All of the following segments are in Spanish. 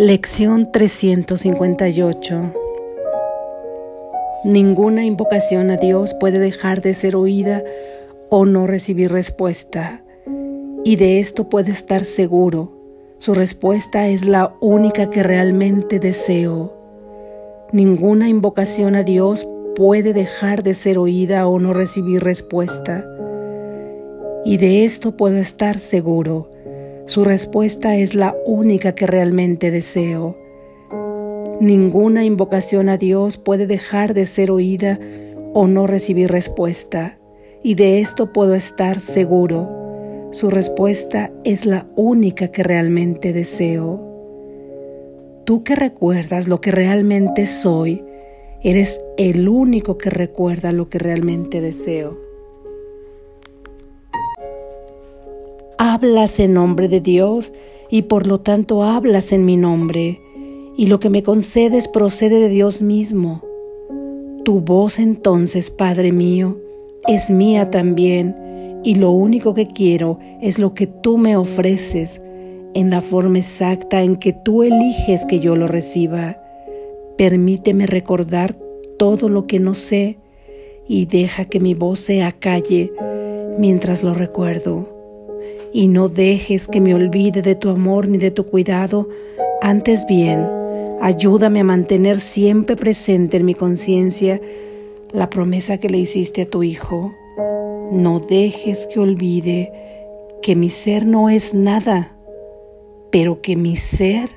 Lección 358 Ninguna invocación a Dios puede dejar de ser oída o no recibir respuesta. Y de esto puede estar seguro. Su respuesta es la única que realmente deseo. Ninguna invocación a Dios puede dejar de ser oída o no recibir respuesta. Y de esto puedo estar seguro. Su respuesta es la única que realmente deseo. Ninguna invocación a Dios puede dejar de ser oída o no recibir respuesta, y de esto puedo estar seguro. Su respuesta es la única que realmente deseo. Tú que recuerdas lo que realmente soy, eres el único que recuerda lo que realmente deseo. Hablas en nombre de Dios y por lo tanto hablas en mi nombre, y lo que me concedes procede de Dios mismo. Tu voz entonces, Padre mío, es mía también, y lo único que quiero es lo que tú me ofreces, en la forma exacta en que tú eliges que yo lo reciba. Permíteme recordar todo lo que no sé y deja que mi voz se acalle mientras lo recuerdo y no dejes que me olvide de tu amor ni de tu cuidado. Antes bien, ayúdame a mantener siempre presente en mi conciencia la promesa que le hiciste a tu Hijo. No dejes que olvide que mi ser no es nada, pero que mi ser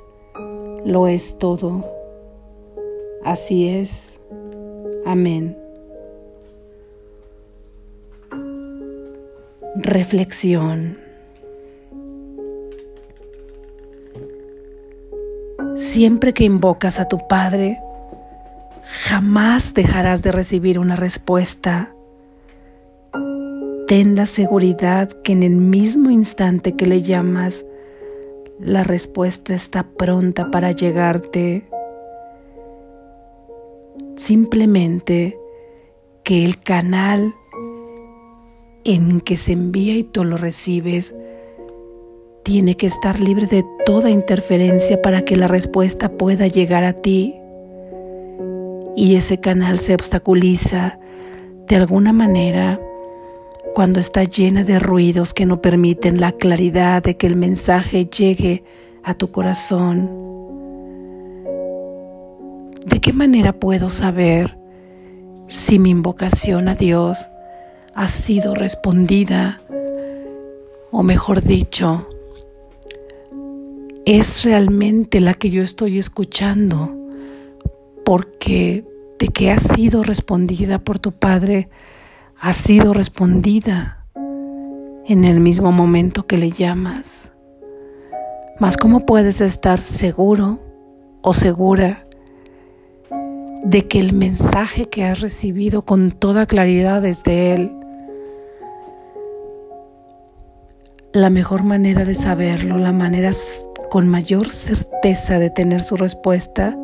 lo es todo. Así es. Amén. Reflexión. Siempre que invocas a tu Padre, jamás dejarás de recibir una respuesta. Ten la seguridad que en el mismo instante que le llamas, la respuesta está pronta para llegarte. Simplemente que el canal en que se envía y tú lo recibes tiene que estar libre de toda interferencia para que la respuesta pueda llegar a ti. Y ese canal se obstaculiza de alguna manera cuando está llena de ruidos que no permiten la claridad de que el mensaje llegue a tu corazón. ¿De qué manera puedo saber si mi invocación a Dios ha sido respondida? O mejor dicho, es realmente la que yo estoy escuchando, porque de que ha sido respondida por tu Padre, ha sido respondida en el mismo momento que le llamas. Mas ¿cómo puedes estar seguro o segura de que el mensaje que has recibido con toda claridad es de Él? La mejor manera de saberlo, la manera con mayor certeza de tener su respuesta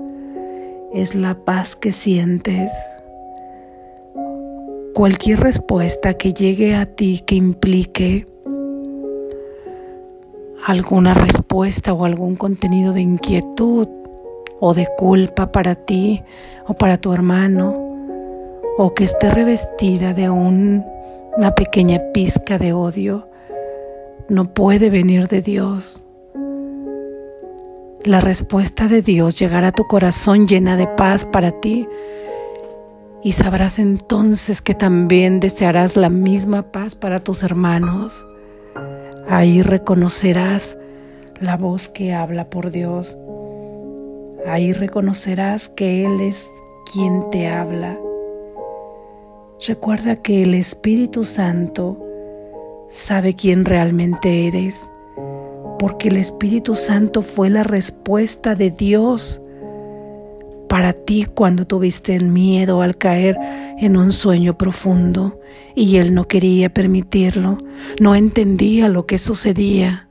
es la paz que sientes. Cualquier respuesta que llegue a ti que implique alguna respuesta o algún contenido de inquietud o de culpa para ti o para tu hermano o que esté revestida de una pequeña pizca de odio, no puede venir de Dios. La respuesta de Dios llegará a tu corazón llena de paz para ti y sabrás entonces que también desearás la misma paz para tus hermanos. Ahí reconocerás la voz que habla por Dios. Ahí reconocerás que Él es quien te habla. Recuerda que el Espíritu Santo sabe quién realmente eres porque el Espíritu Santo fue la respuesta de Dios para ti cuando tuviste miedo al caer en un sueño profundo y Él no quería permitirlo, no entendía lo que sucedía,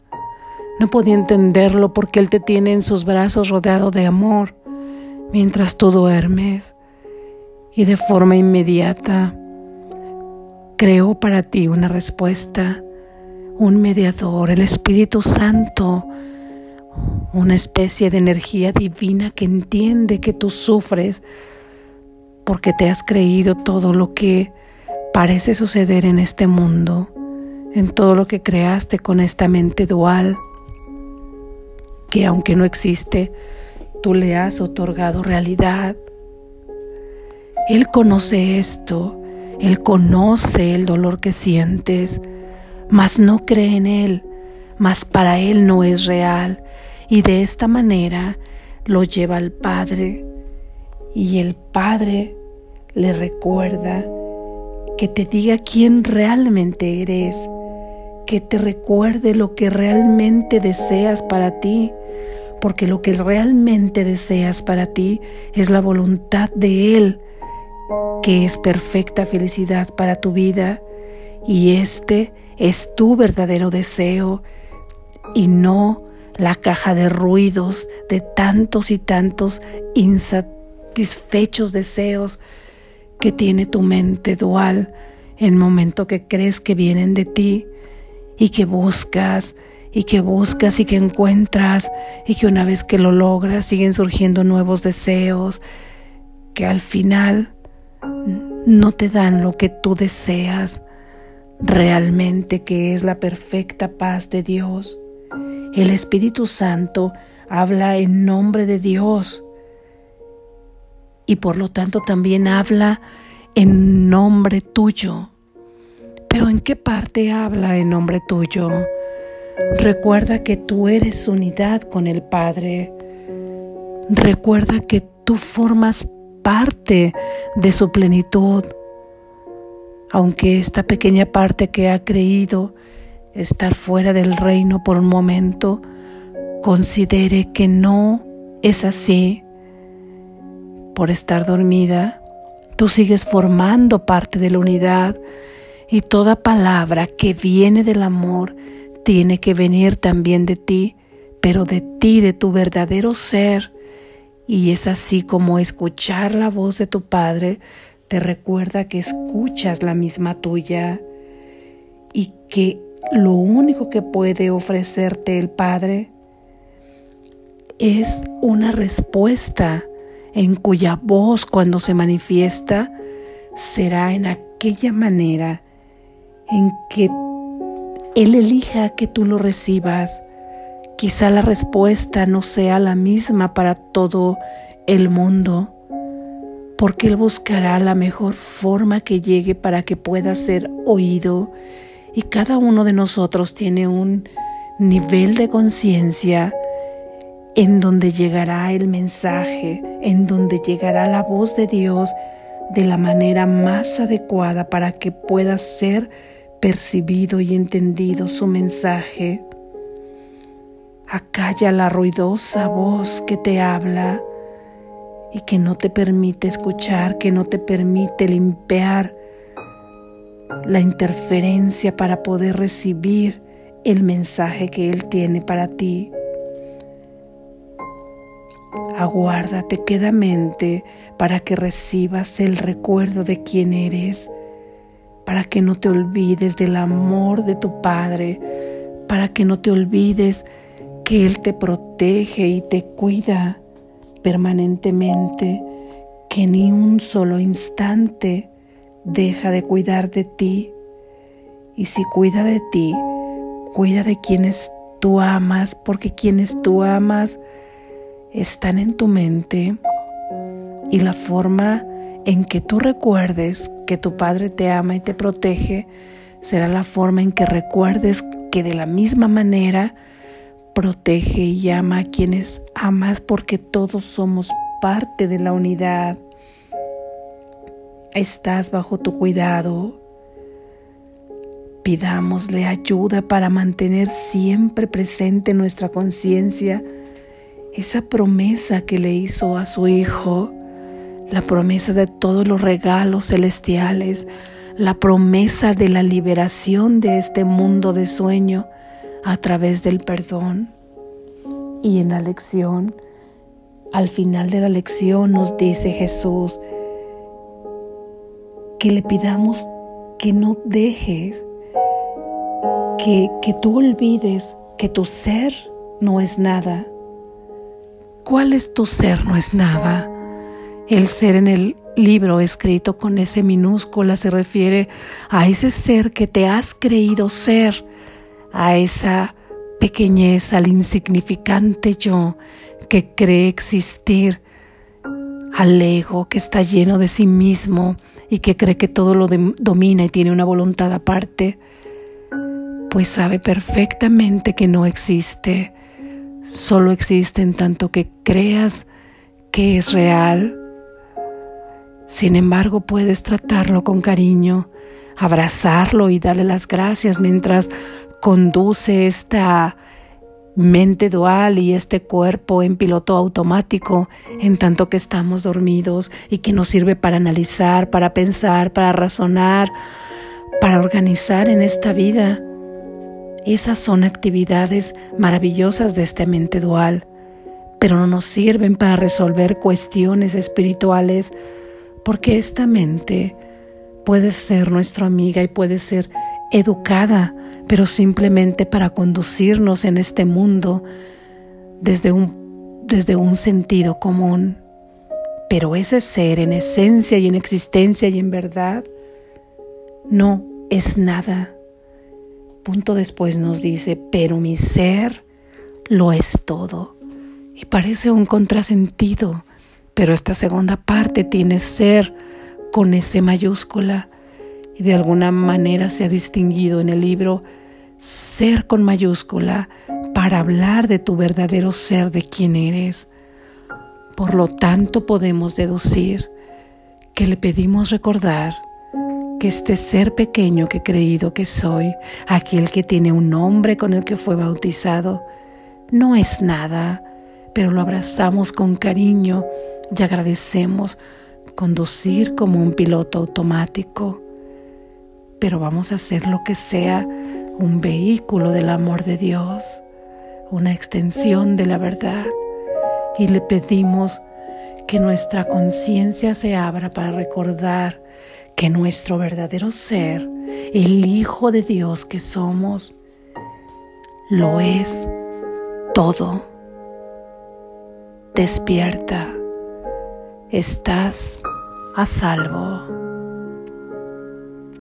no podía entenderlo porque Él te tiene en sus brazos rodeado de amor mientras tú duermes. Y de forma inmediata creó para ti una respuesta un mediador, el Espíritu Santo, una especie de energía divina que entiende que tú sufres porque te has creído todo lo que parece suceder en este mundo, en todo lo que creaste con esta mente dual, que aunque no existe, tú le has otorgado realidad. Él conoce esto, Él conoce el dolor que sientes, mas no cree en Él, mas para Él no es real, y de esta manera lo lleva al Padre, y el Padre le recuerda que te diga quién realmente eres, que te recuerde lo que realmente deseas para ti, porque lo que realmente deseas para ti es la voluntad de Él, que es perfecta felicidad para tu vida, y este es tu verdadero deseo, y no la caja de ruidos de tantos y tantos insatisfechos deseos que tiene tu mente dual en el momento que crees que vienen de ti y que buscas y que buscas y que encuentras y que una vez que lo logras siguen surgiendo nuevos deseos que al final no te dan lo que tú deseas realmente que es la perfecta paz de Dios. El Espíritu Santo habla en nombre de Dios y por lo tanto también habla en nombre tuyo. Pero ¿en qué parte habla en nombre tuyo? Recuerda que tú eres unidad con el Padre. Recuerda que tú formas parte de su plenitud. Aunque esta pequeña parte que ha creído estar fuera del reino por un momento, considere que no es así por estar dormida, tú sigues formando parte de la unidad y toda palabra que viene del amor tiene que venir también de ti, pero de ti, de tu verdadero ser. Y es así como escuchar la voz de tu Padre te recuerda que escuchas la misma tuya y que lo único que puede ofrecerte el Padre es una respuesta en cuya voz cuando se manifiesta será en aquella manera en que Él elija que tú lo recibas. Quizá la respuesta no sea la misma para todo el mundo, porque Él buscará la mejor forma que llegue para que pueda ser oído y cada uno de nosotros tiene un nivel de conciencia en donde llegará el mensaje, en donde llegará la voz de Dios de la manera más adecuada para que pueda ser percibido y entendido su mensaje. Acalla la ruidosa voz que te habla y que no te permite escuchar, que no te permite limpiar la interferencia para poder recibir el mensaje que Él tiene para ti. Aguárdate quedamente para que recibas el recuerdo de quién eres, para que no te olvides del amor de tu Padre, para que no te olvides que Él te protege y te cuida permanentemente, que ni un solo instante deja de cuidar de ti. Y si cuida de ti, cuida de quienes tú amas, porque quienes tú amas, están en tu mente y la forma en que tú recuerdes que tu Padre te ama y te protege será la forma en que recuerdes que de la misma manera protege y ama a quienes amas porque todos somos parte de la unidad. Estás bajo tu cuidado. Pidámosle ayuda para mantener siempre presente nuestra conciencia esa promesa que le hizo a su Hijo, la promesa de todos los regalos celestiales, la promesa de la liberación de este mundo de sueño a través del perdón. Y en la lección, al final de la lección nos dice Jesús que le pidamos que no dejes, que, que tú olvides que tu ser no es nada, ¿Cuál es tu ser? No es nada. El ser en el libro escrito con ese minúscula se refiere a ese ser que te has creído ser, a esa pequeñez, al insignificante yo que cree existir, al ego que está lleno de sí mismo y que cree que todo lo domina y tiene una voluntad aparte, pues sabe perfectamente que no existe, solo existe en tanto que creas que es real. Sin embargo, puedes tratarlo con cariño, abrazarlo y darle las gracias mientras conduce esta mente dual y este cuerpo en piloto automático en tanto que estamos dormidos y que nos sirve para analizar, para pensar, para razonar, para organizar en esta vida. Esas son actividades maravillosas de esta mente dual, pero no nos sirven para resolver cuestiones espirituales porque esta mente puede ser nuestra amiga y puede ser educada, pero simplemente para conducirnos en este mundo desde un, desde un sentido común. Pero ese ser en esencia y en existencia y en verdad no es nada. Punto después nos dice, pero mi ser lo es todo. Y parece un contrasentido, pero esta segunda parte tiene ser con ese mayúscula y de alguna manera se ha distinguido en el libro ser con mayúscula para hablar de tu verdadero ser, de quién eres. Por lo tanto podemos deducir que le pedimos recordar que este ser pequeño que he creído que soy, aquel que tiene un nombre con el que fue bautizado, no es nada, pero lo abrazamos con cariño y agradecemos conducir como un piloto automático pero vamos a hacer lo que sea un vehículo del amor de Dios, una extensión de la verdad. Y le pedimos que nuestra conciencia se abra para recordar que nuestro verdadero ser, el Hijo de Dios que somos, lo es todo. Despierta, estás a salvo.